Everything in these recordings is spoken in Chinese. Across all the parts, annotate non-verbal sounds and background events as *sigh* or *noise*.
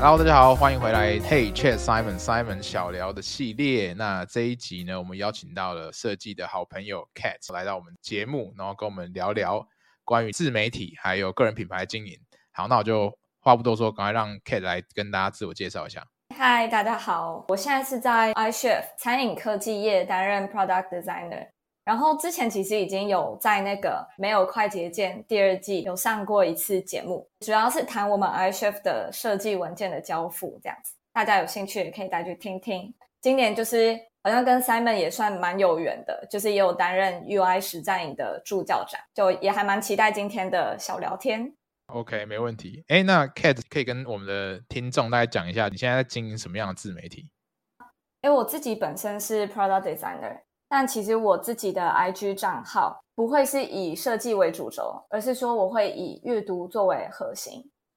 Hello，大家好，欢迎回来。Hey Chat Simon Simon 小聊的系列。那这一集呢，我们邀请到了设计的好朋友 Kat 来到我们节目，然后跟我们聊聊关于自媒体还有个人品牌经营。好，那我就话不多说，赶快让 Kat 来跟大家自我介绍一下。Hi，大家好，我现在是在 iChef 餐饮科技业担任 Product Designer。然后之前其实已经有在那个没有快捷键第二季有上过一次节目，主要是谈我们 iChef 的设计文件的交付这样子，大家有兴趣也可以再去听听。今年就是好像跟 Simon 也算蛮有缘的，就是也有担任 UI 实战营的助教长，就也还蛮期待今天的小聊天。OK，没问题。哎，那 Cat 可以跟我们的听众大概讲一下，你现在在经营什么样的自媒体？哎，我自己本身是 Product Designer。但其实我自己的 IG 账号不会是以设计为主轴，而是说我会以阅读作为核心。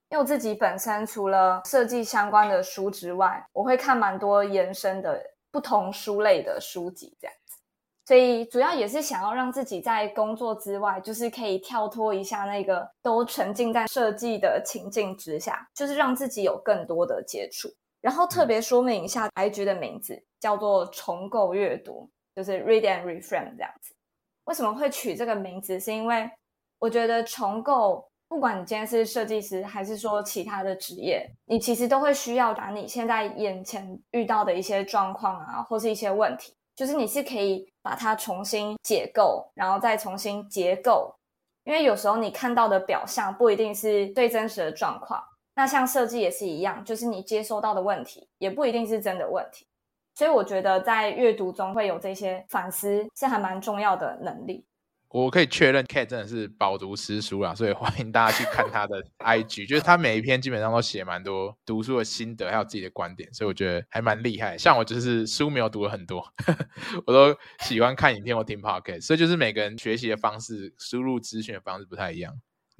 因为我自己本身除了设计相关的书之外，我会看蛮多延伸的不同书类的书籍这样子。所以主要也是想要让自己在工作之外，就是可以跳脱一下那个都沉浸在设计的情境之下，就是让自己有更多的接触。然后特别说明一下，IG 的名字叫做重构阅读。就是 read and reframe 这样子，为什么会取这个名字？是因为我觉得重构，不管你今天是设计师，还是说其他的职业，你其实都会需要把你现在眼前遇到的一些状况啊，或是一些问题，就是你是可以把它重新解构，然后再重新结构。因为有时候你看到的表象不一定是最真实的状况，那像设计也是一样，就是你接收到的问题也不一定是真的问题。所以我觉得在阅读中会有这些反思，是还蛮重要的能力。我可以确认，Kat 真的是饱读诗书啦，所以欢迎大家去看他的 *laughs* IG，就是他每一篇基本上都写蛮多读书的心得，还有自己的观点，所以我觉得还蛮厉害。像我就是书没有读了很多，*laughs* 我都喜欢看影片或听 Podcast，所以就是每个人学习的方式、输入资讯的方式不太一样。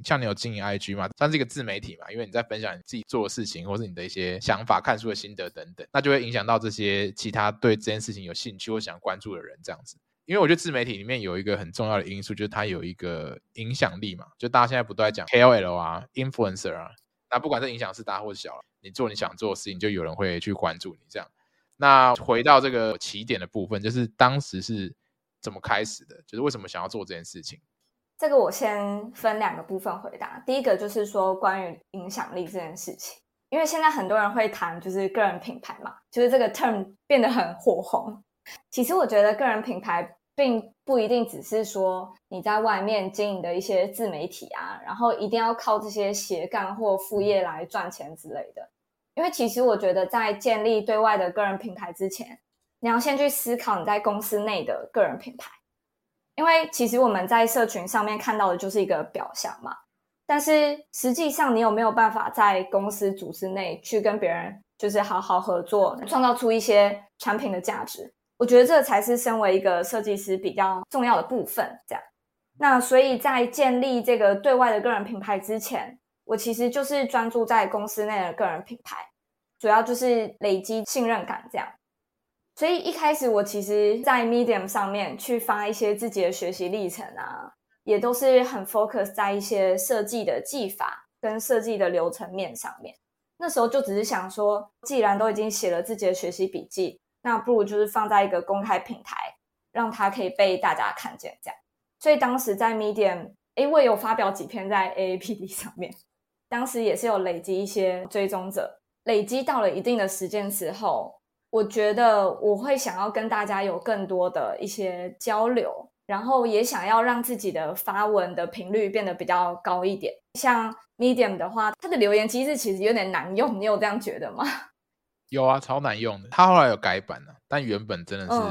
像你有经营 IG 嘛，算是一个自媒体嘛，因为你在分享你自己做的事情，或是你的一些想法、看书的心得等等，那就会影响到这些其他对这件事情有兴趣或想关注的人这样子。因为我觉得自媒体里面有一个很重要的因素，就是它有一个影响力嘛，就大家现在不都在讲 KOL 啊、Influencer 啊，那不管这影响是大或小，你做你想做的事情，就有人会去关注你这样。那回到这个起点的部分，就是当时是怎么开始的？就是为什么想要做这件事情？这个我先分两个部分回答。第一个就是说关于影响力这件事情，因为现在很多人会谈就是个人品牌嘛，就是这个 term 变得很火红。其实我觉得个人品牌并不一定只是说你在外面经营的一些自媒体啊，然后一定要靠这些斜杠或副业来赚钱之类的。因为其实我觉得在建立对外的个人品牌之前，你要先去思考你在公司内的个人品牌。因为其实我们在社群上面看到的就是一个表象嘛，但是实际上你有没有办法在公司组织内去跟别人就是好好合作，创造出一些产品的价值？我觉得这才是身为一个设计师比较重要的部分。这样，那所以在建立这个对外的个人品牌之前，我其实就是专注在公司内的个人品牌，主要就是累积信任感这样。所以一开始我其实，在 Medium 上面去发一些自己的学习历程啊，也都是很 focus 在一些设计的技法跟设计的流程面上面。那时候就只是想说，既然都已经写了自己的学习笔记，那不如就是放在一个公开平台，让它可以被大家看见这样。所以当时在 Medium，诶，我有发表几篇在 AAPD 上面，当时也是有累积一些追踪者，累积到了一定的时间之后。我觉得我会想要跟大家有更多的一些交流，然后也想要让自己的发文的频率变得比较高一点。像 Medium 的话，它的留言机制其实有点难用，你有这样觉得吗？*laughs* 有啊，超难用的。它后来有改版了，但原本真的是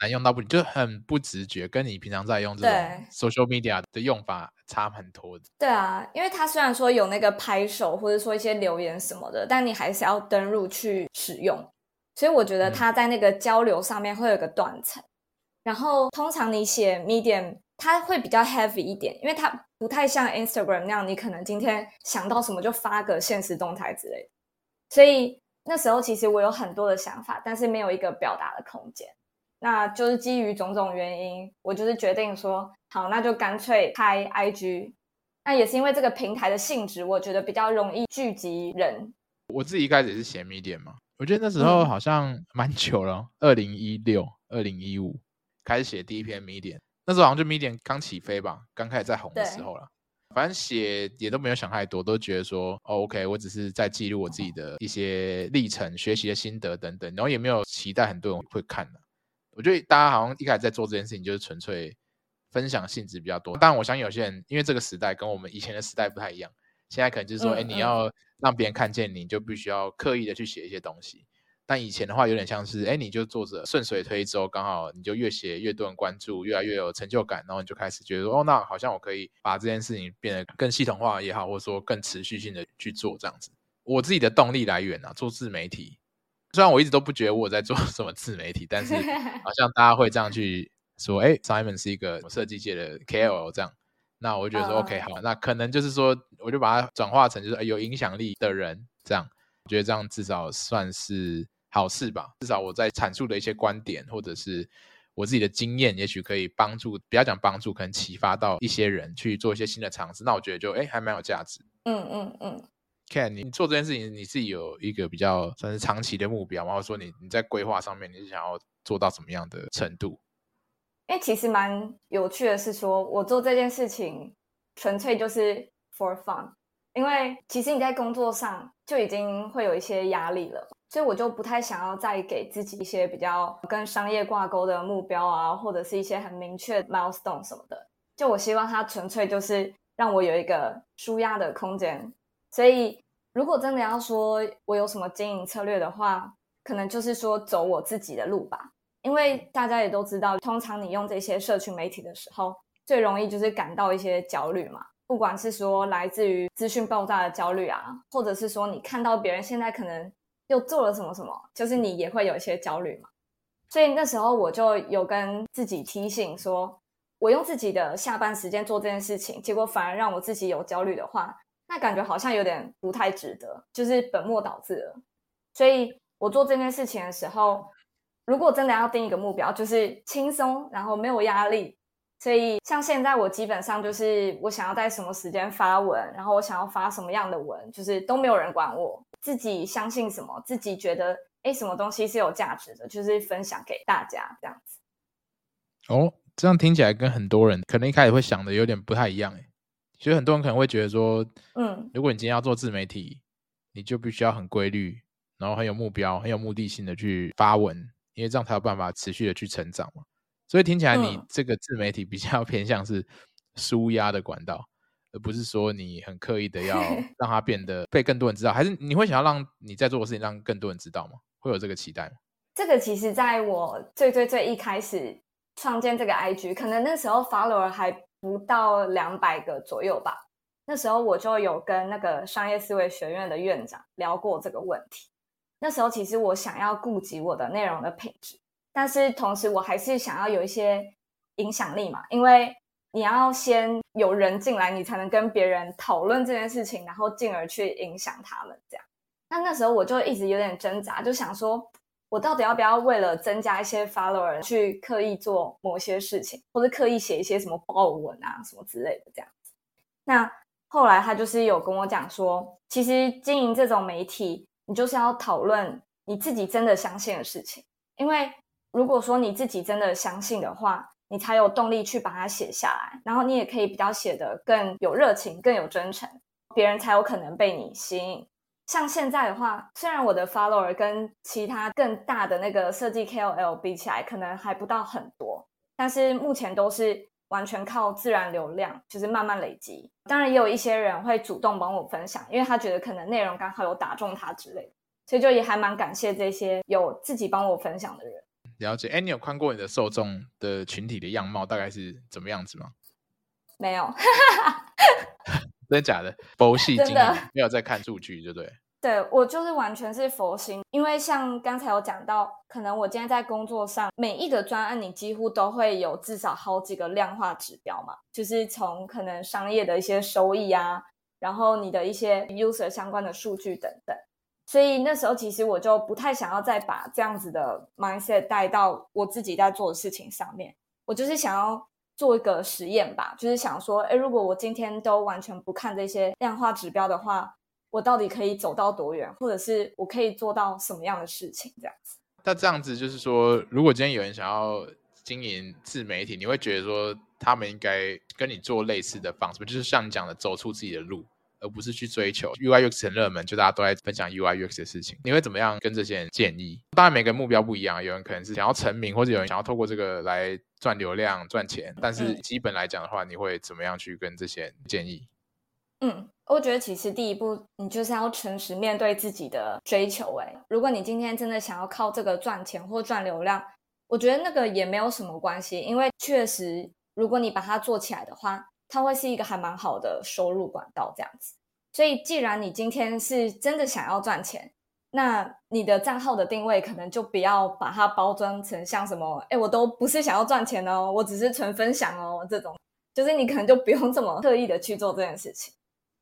难用到不，就很不直觉，跟你平常在用这种 social media 的用法差很多的。对啊，因为它虽然说有那个拍手或者说一些留言什么的，但你还是要登入去使用。所以我觉得他在那个交流上面会有个断层，嗯，然后通常你写 Medium，它会比较 heavy 一点，因为它不太像 Instagram 那样，你可能今天想到什么就发个现实动态之类的。所以那时候其实我有很多的想法，但是没有一个表达的空间。那就是基于种种原因，我就是决定说，好，那就干脆开 IG。那也是因为这个平台的性质，我觉得比较容易聚集人。我自己一开始也是写 Medium 嘛，我觉得那时候好像蛮久了，二零一六、二零一五开始写第一篇 Medium，那时候好像就 Medium 刚起飞吧，刚开始在红的时候了。反正写也都没有想太多，都觉得说，哦，OK，我只是在记录我自己的一些历程、学习的心得等等，然后也没有期待很多人会看的。我觉得大家好像一开始在做这件事情，就是纯粹分享性质比较多。当然，我相信有些人因为这个时代跟我们以前的时代不太一样，现在可能就是说，哎、嗯，你要让别人看见你，就必须要刻意的去写一些东西。但以前的话，有点像是，哎，你就做着顺水推舟，刚好你就越写越多人关注，越来越有成就感，然后你就开始觉得说，哦，那好像我可以把这件事情变得更系统化也好，或者说更持续性的去做这样子。我自己的动力来源啊，做自媒体，虽然我一直都不觉得我在做什么自媒体，但是好像大家会这样去说，哎，Simon 是一个设计界的 KOL 这样，那我就觉得说，OK，好，那可能就是说，我就把它转化成就是有影响力的人这样，我觉得这样至少算是。好事吧，至少我在阐述的一些观点，或者是我自己的经验，也许可以帮助，不要讲帮助，可能启发到一些人去做一些新的尝试。那我觉得就哎，还蛮有价值。嗯嗯嗯。Ken，你做这件事情，你自己有一个比较算是长期的目标吗？或者说你你在规划上面，你是想要做到什么样的程度？因为其实蛮有趣的是说，我做这件事情纯粹就是 for fun，因为其实你在工作上就已经会有一些压力了。所以我就不太想要再给自己一些比较跟商业挂钩的目标啊，或者是一些很明确 milestone 什么的。就我希望它纯粹就是让我有一个舒压的空间。所以如果真的要说我有什么经营策略的话，可能就是说走我自己的路吧。因为大家也都知道，通常你用这些社群媒体的时候，最容易就是感到一些焦虑嘛。不管是说来自于资讯爆炸的焦虑啊，或者是说你看到别人现在可能。又做了什么什么，就是你也会有一些焦虑嘛。所以那时候我就有跟自己提醒说，我用自己的下班时间做这件事情，结果反而让我自己有焦虑的话，那感觉好像有点不太值得，就是本末倒置了。所以我做这件事情的时候，如果真的要定一个目标，就是轻松，然后没有压力。所以像现在我基本上就是我想要在什么时间发文，然后我想要发什么样的文，就是都没有人管我。自己相信什么，自己觉得哎，什么东西是有价值的，就是分享给大家这样子。哦，这样听起来跟很多人可能一开始会想的有点不太一样哎。其实很多人可能会觉得说，嗯，如果你今天要做自媒体，你就必须要很规律，然后很有目标、很有目的性的去发文，因为这样才有办法持续的去成长嘛。所以听起来你这个自媒体比较 *laughs* 偏向是舒压的管道。而不是说你很刻意的要 *laughs* 让它变得被更多人知道，还是你会想要让你在做的事情让更多人知道吗？会有这个期待吗？这个其实在我最最最一开始创建这个 IG，可能那时候 follower 还不到两百个左右吧。那时候我就有跟那个商业思维学院的院长聊过这个问题。那时候其实我想要顾及我的内容的品质，但是同时我还是想要有一些影响力嘛，因为。你要先有人进来，你才能跟别人讨论这件事情，然后进而去影响他们。这样，那那时候我就一直有点挣扎，就想说，我到底要不要为了增加一些 follower 去刻意做某些事情，或者刻意写一些什么爆文啊什么之类的这样子。那后来他就是有跟我讲说，其实经营这种媒体，你就是要讨论你自己真的相信的事情，因为如果说你自己真的相信的话。你才有动力去把它写下来，然后你也可以比较写得更有热情、更有真诚，别人才有可能被你吸引。像现在的话，虽然我的 follower 跟其他更大的那个设计 KOL 比起来，可能还不到很多，但是目前都是完全靠自然流量，就是慢慢累积。当然，也有一些人会主动帮我分享，因为他觉得可能内容刚好有打中他之类的，所以就也还蛮感谢这些有自己帮我分享的人。了解，哎，你有看过你的受众的群体的样貌大概是怎么样子吗？没有，*laughs* 真的假的？佛系经营，没有在看数据，对不对？对，我就是完全是佛心，因为像刚才有讲到，可能我今天在工作上每一个专案，你几乎都会有至少好几个量化指标嘛，就是从可能商业的一些收益啊，然后你的一些 user 相关的数据等等。所以那时候其实我就不太想要再把这样子的 mindset 带到我自己在做的事情上面。我就是想要做一个实验吧，就是想说，诶，如果我今天都完全不看这些量化指标的话，我到底可以走到多远，或者是我可以做到什么样的事情，这样子。那这样子就是说，如果今天有人想要经营自媒体，你会觉得说他们应该跟你做类似的方式，就是像你讲的，走出自己的路。而不是去追求 UI UX 很热门，就大家都在分享 UI UX 的事情。你会怎么样跟这些人建议？当然，每个人目标不一样，有人可能是想要成名，或者有人想要透过这个来赚流量、赚钱。但是基本来讲的话，你会怎么样去跟这些人建议？嗯，我觉得其实第一步，你就是要诚实面对自己的追求。哎，如果你今天真的想要靠这个赚钱或赚流量，我觉得那个也没有什么关系，因为确实，如果你把它做起来的话。它会是一个还蛮好的收入管道，这样子。所以，既然你今天是真的想要赚钱，那你的账号的定位可能就不要把它包装成像什么，哎，我都不是想要赚钱哦，我只是纯分享哦，这种，就是你可能就不用这么特意的去做这件事情。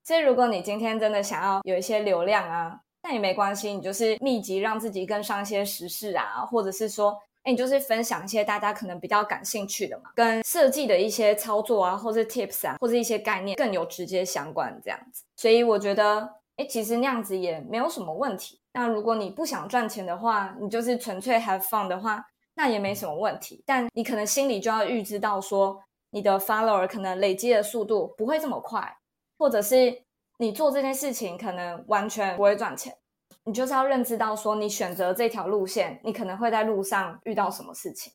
所以，如果你今天真的想要有一些流量啊，那也没关系，你就是密集让自己跟上一些时事啊，或者是说。哎你就是分享一些大家可能比较感兴趣的嘛，跟设计的一些操作啊，或者 tips 啊，或者一些概念更有直接相关这样子。所以我觉得，哎，其实那样子也没有什么问题。那如果你不想赚钱的话，你就是纯粹 have fun 的话，那也没什么问题。但你可能心里就要预知到说，你的 follower 可能累积的速度不会这么快，或者是你做这件事情可能完全不会赚钱。你就是要认知到，说你选择这条路线，你可能会在路上遇到什么事情。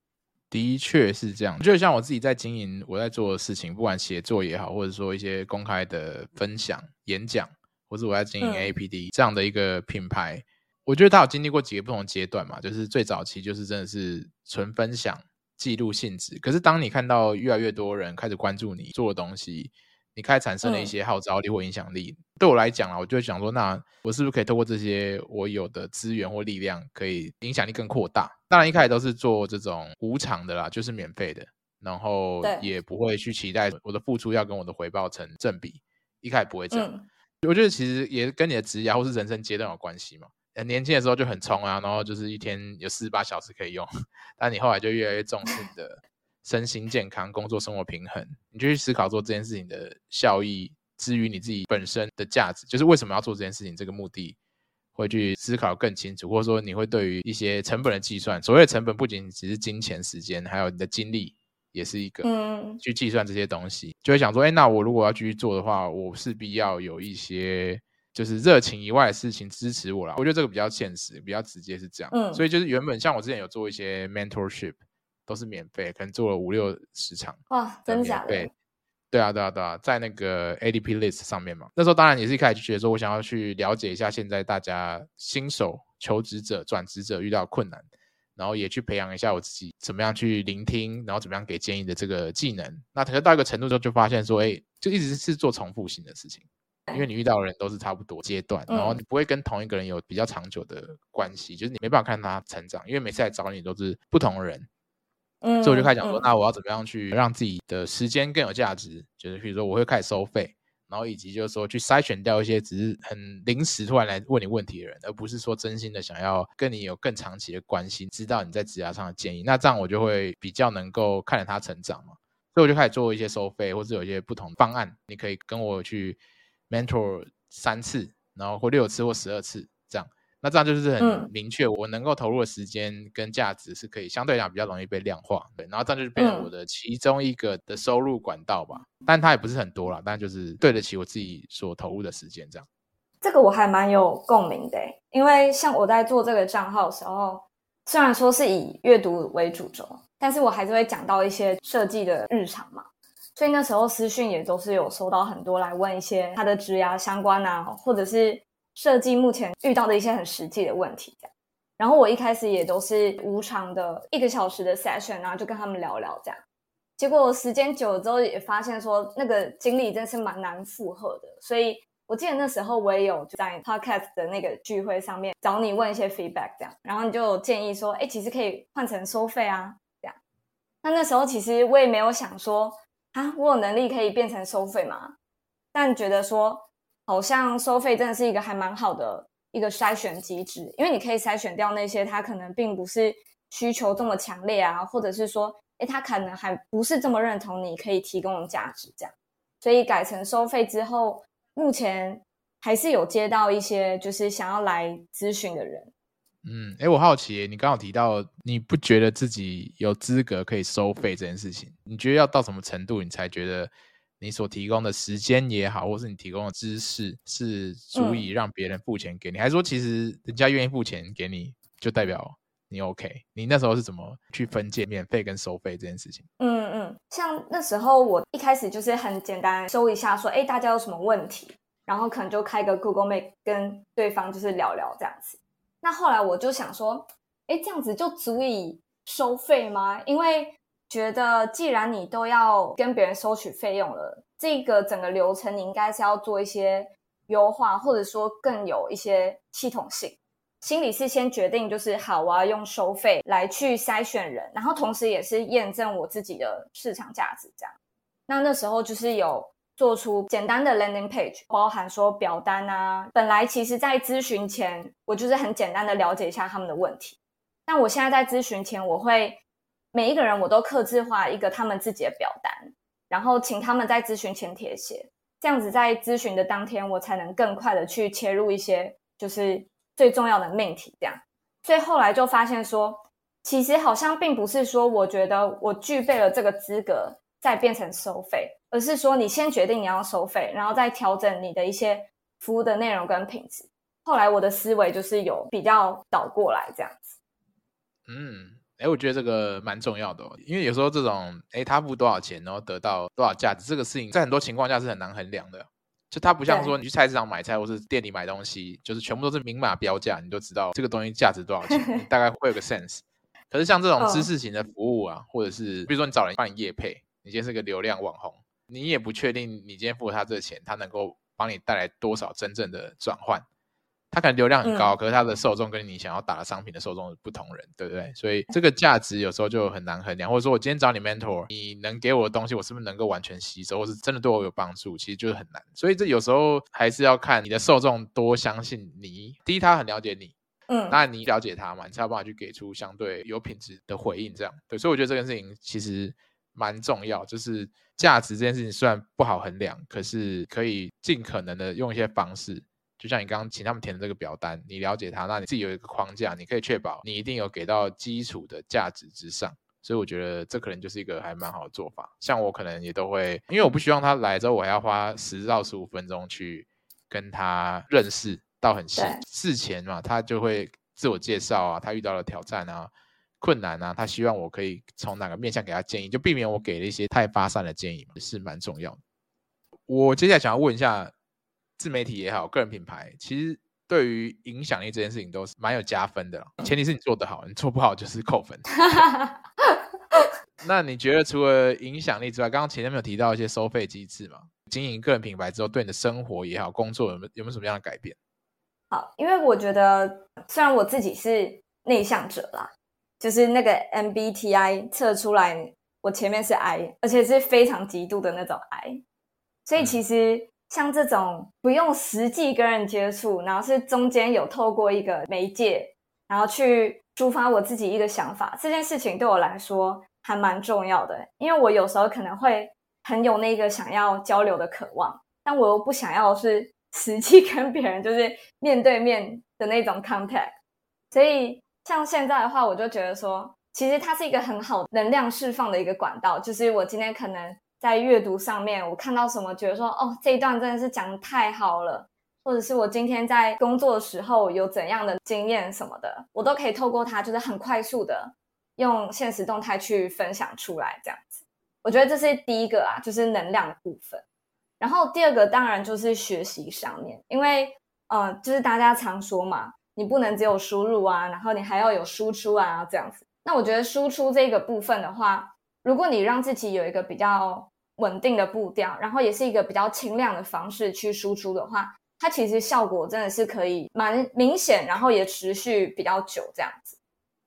的确是这样，就像我自己在经营我在做的事情，不管写作也好，或者说一些公开的分享、演讲，或是我在经营 APD、嗯、这样的一个品牌，我觉得它有经历过几个不同阶段嘛。就是最早期就是真的是纯分享、记录性质，可是当你看到越来越多人开始关注你做的东西。你开始产生了一些号召力或影响力，嗯、对我来讲啊，我就会想说，那我是不是可以透过这些我有的资源或力量，可以影响力更扩大？当然，一开始都是做这种无偿的啦，就是免费的，然后也不会去期待我的付出要跟我的回报成正比，一开始不会这样。嗯、我觉得其实也跟你的职业或是人生阶段有关系嘛。年轻的时候就很冲啊，然后就是一天有四十八小时可以用，*laughs* 但你后来就越来越重视你的。身心健康、工作生活平衡，你就去思考做这件事情的效益，至于你自己本身的价值，就是为什么要做这件事情，这个目的会去思考更清楚，或者说你会对于一些成本的计算，所谓的成本不仅只是金钱、时间，还有你的精力，也是一个，嗯，去计算这些东西，就会想说，哎，那我如果要继续做的话，我势必要有一些就是热情以外的事情支持我啦。我觉得这个比较现实，比较直接是这样，嗯，所以就是原本像我之前有做一些 mentorship。都是免费，可能做了五六十场哇，真的假的？对，对啊，对啊，对啊，在那个 ADP List 上面嘛。那时候当然也是一开始就觉得说，我想要去了解一下现在大家新手求职者、转职者遇到困难，然后也去培养一下我自己怎么样去聆听，然后怎么样给建议的这个技能。那可能到一个程度之后，就发现说，哎，就一直是做重复性的事情，因为你遇到的人都是差不多阶段，然后你不会跟同一个人有比较长久的关系，就是你没办法看他成长，因为每次来找你都是不同的人。嗯，所以我就开始讲说，那我要怎么样去让自己的时间更有价值？就是比如说，我会开始收费，然后以及就是说去筛选掉一些只是很临时突然来问你问题的人，而不是说真心的想要跟你有更长期的关系，知道你在职涯上的建议。那这样我就会比较能够看着他成长嘛。所以我就开始做一些收费，或是有一些不同方案，你可以跟我去 mentor 三次，然后或六次或十二次。那这样就是很明确，我能够投入的时间跟价值是可以相对来讲比较容易被量化，对，然后这样就是变成我的其中一个的收入管道吧。但它也不是很多啦，但就是对得起我自己所投入的时间，这样。这个我还蛮有共鸣的，因为像我在做这个账号的时候，虽然说是以阅读为主轴，但是我还是会讲到一些设计的日常嘛，所以那时候私讯也都是有收到很多来问一些他的职涯相关啊，或者是。设计目前遇到的一些很实际的问题，这样。然后我一开始也都是无偿的一个小时的 session，然后就跟他们聊聊这样。结果时间久了之后，也发现说那个精力真是蛮难负荷的。所以我记得那时候我也有在 podcast 的那个聚会上面找你问一些 feedback，这样。然后你就建议说，哎，其实可以换成收费啊，这样。那那时候其实我也没有想说，啊，我有能力可以变成收费吗？但觉得说。好像收费真的是一个还蛮好的一个筛选机制，因为你可以筛选掉那些他可能并不是需求这么强烈啊，或者是说，诶，他可能还不是这么认同你可以提供的价值这样，所以改成收费之后，目前还是有接到一些就是想要来咨询的人。嗯，哎，我好奇，你刚好提到你不觉得自己有资格可以收费这件事情，你觉得要到什么程度，你才觉得你所提供的时间也好，或是你提供的知识是足以让别人付钱给你，嗯、还是说其实人家愿意付钱给你，就代表你 OK？你那时候是怎么去分界免费跟收费这件事情？嗯嗯，像那时候我一开始就是很简单收一下，说，哎，大家有什么问题，然后可能就开个 Google Meet 跟对方就是聊聊这样子。那后来我就想说，哎，这样子就足以收费吗？因为觉得既然你都要跟别人收取费用了，这个整个流程你应该是要做一些优化，或者说更有一些系统性。心里是先决定就是好，我要用收费来去筛选人，然后同时也是验证我自己的市场价值。这样，那那时候就是有。做出简单的 landing page，包含说表单啊。本来其实，在咨询前，我就是很简单的了解一下他们的问题。但我现在在咨询前，我会每一个人我都客制化一个他们自己的表单，然后请他们在咨询前填写。这样子在咨询的当天，我才能更快的去切入一些就是最重要的命题。这样，所以后来就发现说，其实好像并不是说我觉得我具备了这个资格。再变成收费，而是说你先决定你要收费，然后再调整你的一些服务的内容跟品质。后来我的思维就是有比较倒过来这样子。嗯，哎，我觉得这个蛮重要的哦，因为有时候这种，哎，他付多少钱，然后得到多少价值，这个事情在很多情况下是很难衡量的。就它不像说你去菜市场买菜，或是店里买东西，就是全部都是明码标价，你就知道这个东西价值多少钱，*laughs* 你大概会有个 sense。可是像这种知识型的服务啊，哦、或者是比如说你找人帮你业配。你今天是个流量网红，你也不确定你今天付了他这个钱，他能够帮你带来多少真正的转换。他可能流量很高，嗯、可是他的受众跟你想要打的商品的受众是不同人，对不对？所以这个价值有时候就很难衡量。或者说我今天找你 mentor，你能给我的东西，我是不是能够完全吸收，或是真的对我有帮助？其实就是很难。所以这有时候还是要看你的受众多相信你。第一，他很了解你，嗯，那你了解他嘛，你才有办法去给出相对有品质的回应。这样对，所以我觉得这件事情其实。蛮重要，就是价值这件事情虽然不好衡量，可是可以尽可能的用一些方式，就像你刚刚请他们填的这个表单，你了解他，那你自己有一个框架，你可以确保你一定有给到基础的价值之上，所以我觉得这可能就是一个还蛮好的做法。像我可能也都会，因为我不希望他来之后我还要花十到十五分钟去跟他认识到很细，事前嘛，他就会自我介绍啊，他遇到了挑战啊。困难啊，他希望我可以从哪个面向给他建议，就避免我给了一些太发散的建议，是蛮重要的。我接下来想要问一下，自媒体也好，个人品牌，其实对于影响力这件事情都是蛮有加分的，前提是你做得好，你做不好就是扣分。*laughs* 那你觉得除了影响力之外，刚刚前面没有提到一些收费机制嘛？经营个人品牌之后，对你的生活也好，工作有没有有没有什么样的改变？好，因为我觉得虽然我自己是内向者啦。就是那个 MBTI 测出来，我前面是 I，而且是非常极度的那种 I。所以其实像这种不用实际跟人接触，然后是中间有透过一个媒介，然后去抒发我自己一个想法，这件事情对我来说还蛮重要的。因为我有时候可能会很有那个想要交流的渴望，但我又不想要是实际跟别人就是面对面的那种 contact，所以。像现在的话，我就觉得说，其实它是一个很好能量释放的一个管道。就是我今天可能在阅读上面，我看到什么，觉得说，哦，这一段真的是讲得太好了，或者是我今天在工作的时候有怎样的经验什么的，我都可以透过它，就是很快速的用现实动态去分享出来，这样子。我觉得这是第一个啊，就是能量的部分。然后第二个当然就是学习上面，因为，呃，就是大家常说嘛。你不能只有输入啊，然后你还要有输出啊，这样子。那我觉得输出这个部分的话，如果你让自己有一个比较稳定的步调，然后也是一个比较轻量的方式去输出的话，它其实效果真的是可以蛮明显，然后也持续比较久这样子。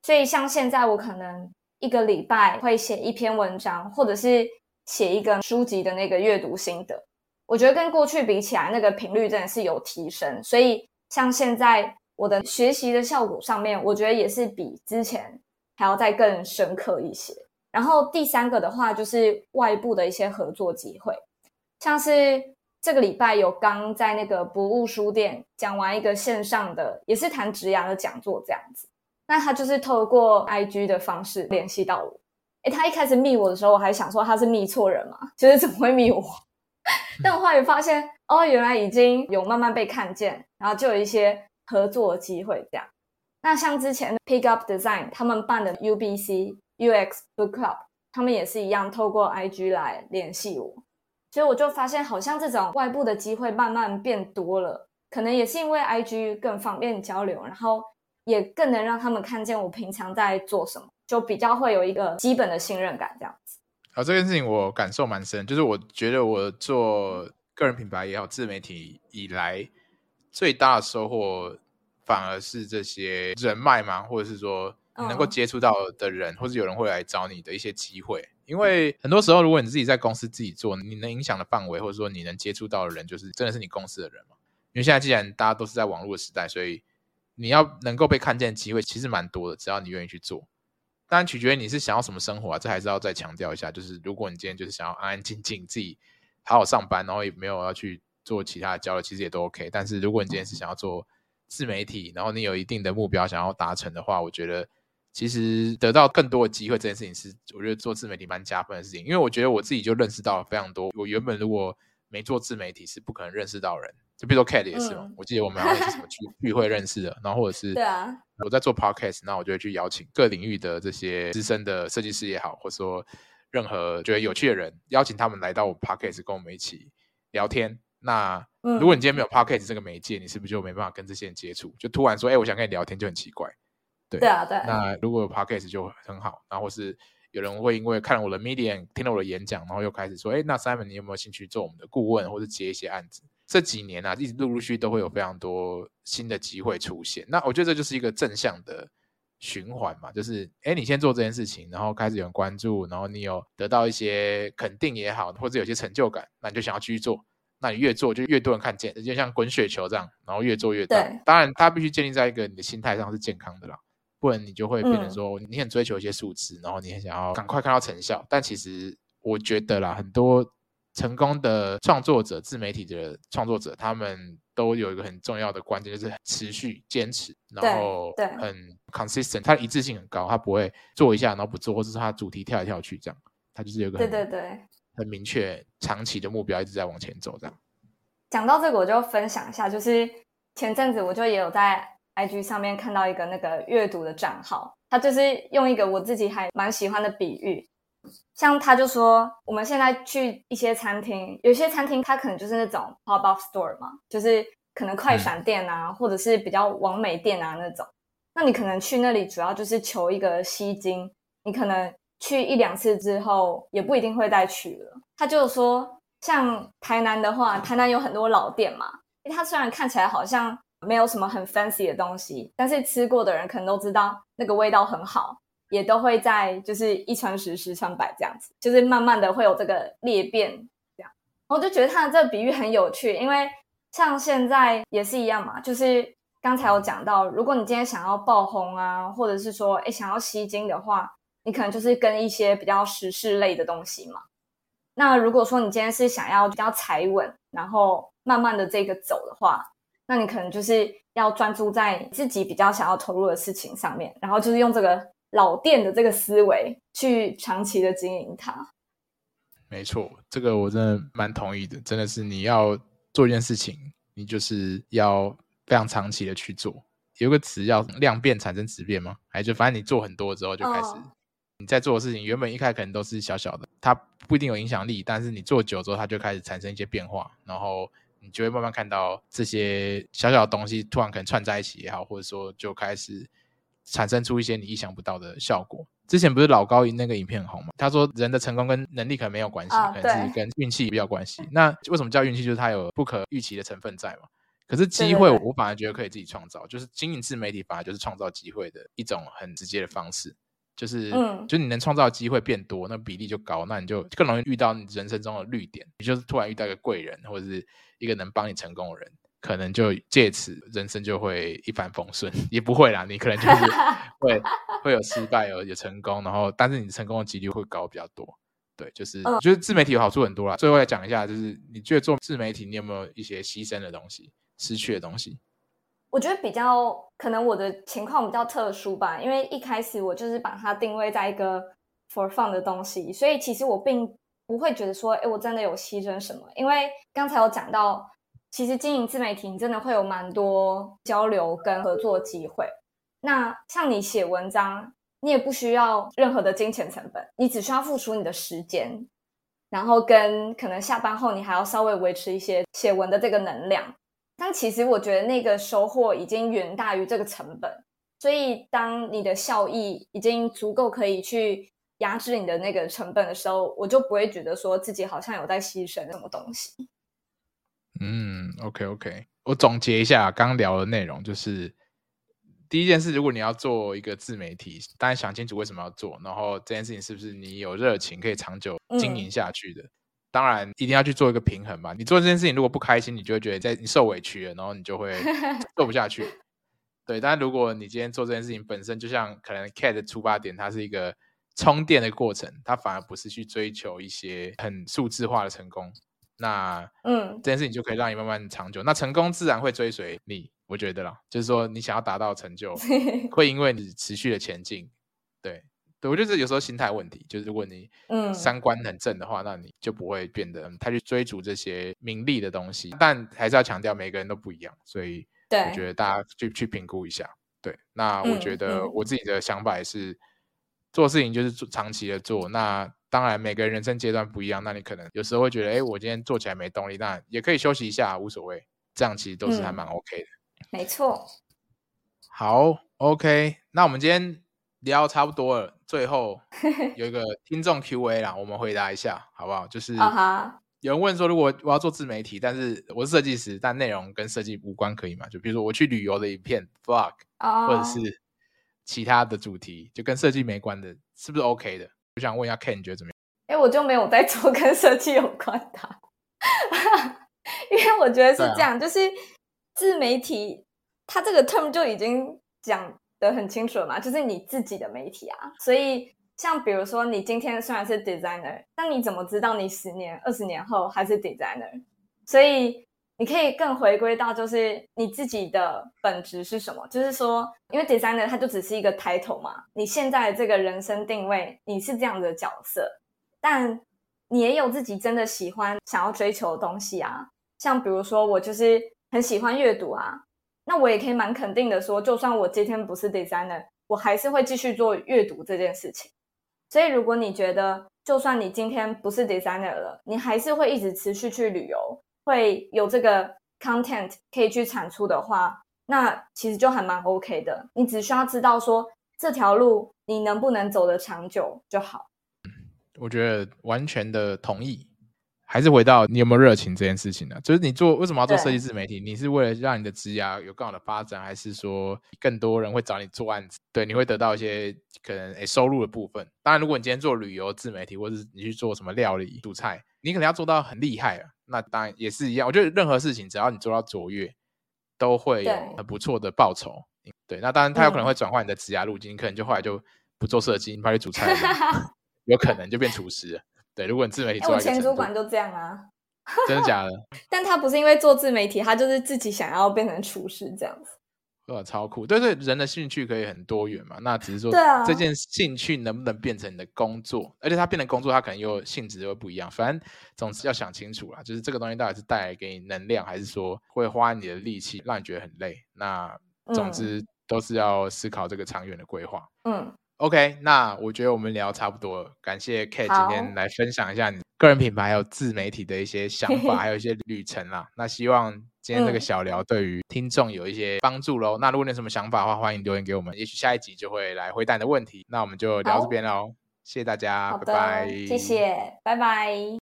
所以像现在我可能一个礼拜会写一篇文章，或者是写一个书籍的那个阅读心得，我觉得跟过去比起来，那个频率真的是有提升。所以像现在。我的学习的效果上面，我觉得也是比之前还要再更深刻一些。然后第三个的话，就是外部的一些合作机会，像是这个礼拜有刚在那个不误书店讲完一个线上的，也是谈职涯的讲座这样子。那他就是透过 IG 的方式联系到我。诶，他一开始密我的时候，我还想说他是密错人嘛，就是怎么会密我？*laughs* 但我后来发现，哦，原来已经有慢慢被看见，然后就有一些合作的机会这样。那像之前 Pick Up Design 他们办的 UBC UX Book Club，他们也是一样透过 IG 来联系我，所以我就发现，好像这种外部的机会慢慢变多了，可能也是因为 IG 更方便交流，然后也更能让他们看见我平常在做什么，就比较会有一个基本的信任感这样子。好，这件事情我感受蛮深，就是我觉得我做个人品牌也好，自媒体以来最大的收获，反而是这些人脉嘛，或者是说你能够接触到的人，oh. 或者有人会来找你的一些机会。因为很多时候，如果你自己在公司自己做，你能影响的范围，或者说你能接触到的人，就是真的是你公司的人嘛。因为现在既然大家都是在网络的时代，所以你要能够被看见的机会其实蛮多的，只要你愿意去做。当然取决于你是想要什么生活啊，这还是要再强调一下。就是如果你今天就是想要安安静静自己好好上班，然后也没有要去做其他的交流，其实也都 OK。但是如果你今天是想要做自媒体，然后你有一定的目标想要达成的话，我觉得其实得到更多的机会这件事情是我觉得做自媒体蛮加分的事情。因为我觉得我自己就认识到了非常多，我原本如果没做自媒体是不可能认识到人。就比如说 Kate 也是嘛，嗯、我记得我们好像是什么聚 *laughs* 聚会认识的，然后或者是对啊，我在做 Podcast，那我就会去邀请各领域的这些资深的设计师也好，或者说任何觉得有趣的人，邀请他们来到我 Podcast 跟我们一起聊天。那如果你今天没有 Podcast 这个媒介，你是不是就没办法跟这些人接触？就突然说，哎、欸，我想跟你聊天，就很奇怪。对对啊，对。那如果有 Podcast 就很好，然后或是有人会因为看了我的 Medium，听了我的演讲，然后又开始说，哎、欸，那 Simon 你有没有兴趣做我们的顾问，或者接一些案子？这几年啊，一直陆陆续续都会有非常多新的机会出现。那我觉得这就是一个正向的循环嘛，就是哎，你先做这件事情，然后开始有人关注，然后你有得到一些肯定也好，或者有些成就感，那你就想要继续做。那你越做就越多人看见，就像滚雪球这样，然后越做越大。对当然，它必须建立在一个你的心态上是健康的啦，不然你就会变成说你很追求一些数字，嗯、然后你很想要赶快看到成效。但其实我觉得啦，很多。成功的创作者、自媒体的创作者，他们都有一个很重要的关键，就是持续坚持，然后很 consistent，他的一致性很高，他不会做一下然后不做，或者是他主题跳来跳去这样，他就是有一个很对对对很明确长期的目标，一直在往前走这样。讲到这个，我就分享一下，就是前阵子我就也有在 IG 上面看到一个那个阅读的账号，他就是用一个我自己还蛮喜欢的比喻。像他就说，我们现在去一些餐厅，有些餐厅它可能就是那种 pop up store 嘛，就是可能快闪店啊，或者是比较完美店啊那种。那你可能去那里主要就是求一个吸睛，你可能去一两次之后也不一定会再去了。他就说，像台南的话，台南有很多老店嘛，因为它虽然看起来好像没有什么很 fancy 的东西，但是吃过的人可能都知道那个味道很好。也都会在就是一传十，十传百这样子，就是慢慢的会有这个裂变这样。我就觉得他的这个比喻很有趣，因为像现在也是一样嘛，就是刚才有讲到，如果你今天想要爆红啊，或者是说诶想要吸睛的话，你可能就是跟一些比较时事类的东西嘛。那如果说你今天是想要比较踩稳，然后慢慢的这个走的话，那你可能就是要专注在自己比较想要投入的事情上面，然后就是用这个。老店的这个思维去长期的经营它，没错，这个我真的蛮同意的。真的是你要做一件事情，你就是要非常长期的去做。有个词叫量变产生质变吗？还是就反正你做很多之后就开始，你在做的事情原本一开始可能都是小小的，它不一定有影响力，但是你做久之后，它就开始产生一些变化，然后你就会慢慢看到这些小小的东西突然可能串在一起也好，或者说就开始。产生出一些你意想不到的效果。之前不是老高那个影片很红吗？他说人的成功跟能力可能没有关系，啊、可能是跟运气比较关系。那为什么叫运气？就是它有不可预期的成分在嘛。可是机会，我反而觉得可以自己创造。就是经营自媒体，反而就是创造机会的一种很直接的方式。就是，嗯，就你能创造机会变多，那比例就高，那你就更容易遇到你人生中的绿点。你就是突然遇到一个贵人，或者是一个能帮你成功的人。可能就借此人生就会一帆风顺，*laughs* 也不会啦。你可能就是 *laughs* 会会有失败，有有成功，然后但是你成功的几率会高比较多。对，就是我觉得自媒体有好处很多啦。最后来讲一下，就是你觉得做自媒体，你有没有一些牺牲的东西、失去的东西？我觉得比较可能我的情况比较特殊吧，因为一开始我就是把它定位在一个 for fun 的东西，所以其实我并不会觉得说，哎，我真的有牺牲什么。因为刚才有讲到，其实经营自媒体，你真的会有蛮多交流跟合作机会。那像你写文章，你也不需要任何的金钱成本，你只需要付出你的时间，然后跟可能下班后你还要稍微维持一些写文的这个能量。但其实我觉得那个收获已经远大于这个成本，所以当你的效益已经足够可以去压制你的那个成本的时候，我就不会觉得说自己好像有在牺牲什么东西。嗯，OK OK，我总结一下刚聊的内容，就是第一件事，如果你要做一个自媒体，当然想清楚为什么要做，然后这件事情是不是你有热情可以长久经营下去的。嗯当然，一定要去做一个平衡吧。你做这件事情如果不开心，你就会觉得在你受委屈了，然后你就会 *laughs* 做不下去。对，但如果你今天做这件事情本身，就像可能 Cat 的出发点，它是一个充电的过程，它反而不是去追求一些很数字化的成功。那嗯，这件事情就可以让你慢慢长久。那成功自然会追随你，我觉得啦，就是说你想要达到成就，*laughs* 会因为你持续的前进，对。我觉得这有时候心态问题，就是如果你嗯三观很正的话，嗯、那你就不会变得太去追逐这些名利的东西。但还是要强调，每个人都不一样，所以我觉得大家去去评估一下。对，那我觉得我自己的想法也是，做事情就是做长期的做。那当然每个人人生阶段不一样，那你可能有时候会觉得，哎，我今天做起来没动力，那也可以休息一下，无所谓。这样其实都是还蛮 OK 的。嗯、没错。好，OK，那我们今天聊差不多了。最后 *laughs* 有一个听众 Q&A 啦，我们回答一下好不好？就是有人问说，如果我要做自媒体，但是我是设计师，但内容跟设计无关，可以吗？就比如说我去旅游的影片 vlog，、oh. 或者是其他的主题，就跟设计没关的，是不是 OK 的？我想问一下 Ken，你觉得怎么样？哎，我就没有在做跟设计有关的，*laughs* 因为我觉得是这样，啊、就是自媒体它这个 term 就已经讲。得很清楚了嘛，就是你自己的媒体啊，所以像比如说你今天虽然是 designer，但你怎么知道你十年、二十年后还是 designer？所以你可以更回归到就是你自己的本质是什么？就是说，因为 designer 它就只是一个 title 嘛，你现在这个人生定位你是这样的角色，但你也有自己真的喜欢、想要追求的东西啊，像比如说我就是很喜欢阅读啊。那我也可以蛮肯定的说，就算我今天不是 designer，我还是会继续做阅读这件事情。所以，如果你觉得，就算你今天不是 designer 了，你还是会一直持续去旅游，会有这个 content 可以去产出的话，那其实就还蛮 OK 的。你只需要知道说，这条路你能不能走得长久就好。我觉得完全的同意。还是回到你有没有热情这件事情呢？就是你做为什么要做设计自媒体？你是为了让你的职涯有更好的发展，还是说更多人会找你做案子？对，你会得到一些可能诶收入的部分。当然，如果你今天做旅游自媒体，或者是你去做什么料理、煮菜，你可能要做到很厉害啊。那当然也是一样。我觉得任何事情只要你做到卓越，都会有很不错的报酬。对，对，那当然他有可能会转换你的职涯路径，你可能就后来就不做设计，你跑去煮菜了，*laughs* 有可能就变厨师了。对，如果你自媒体做，我前主管就这样啊，*laughs* 真的假的？*laughs* 但他不是因为做自媒体，他就是自己想要变成厨师这样子。哇，超酷！对对，人的兴趣可以很多元嘛。那只是说，对啊，这件兴趣能不能变成你的工作？而且它变成工作，它可能又性质又不一样。反正总之要想清楚啦，就是这个东西到底是带来给你能量，还是说会花你的力气让你觉得很累？那总之都是要思考这个长远的规划。嗯。OK，那我觉得我们聊差不多了。感谢 Cat 今天来分享一下你个人品牌还有自媒体的一些想法，*laughs* 还有一些旅程啦。那希望今天这个小聊对于听众有一些帮助喽。嗯、那如果你有什么想法的话，欢迎留言给我们，也许下一集就会来回答你的问题。那我们就聊这边喽，谢谢大家，拜拜。谢谢，拜拜。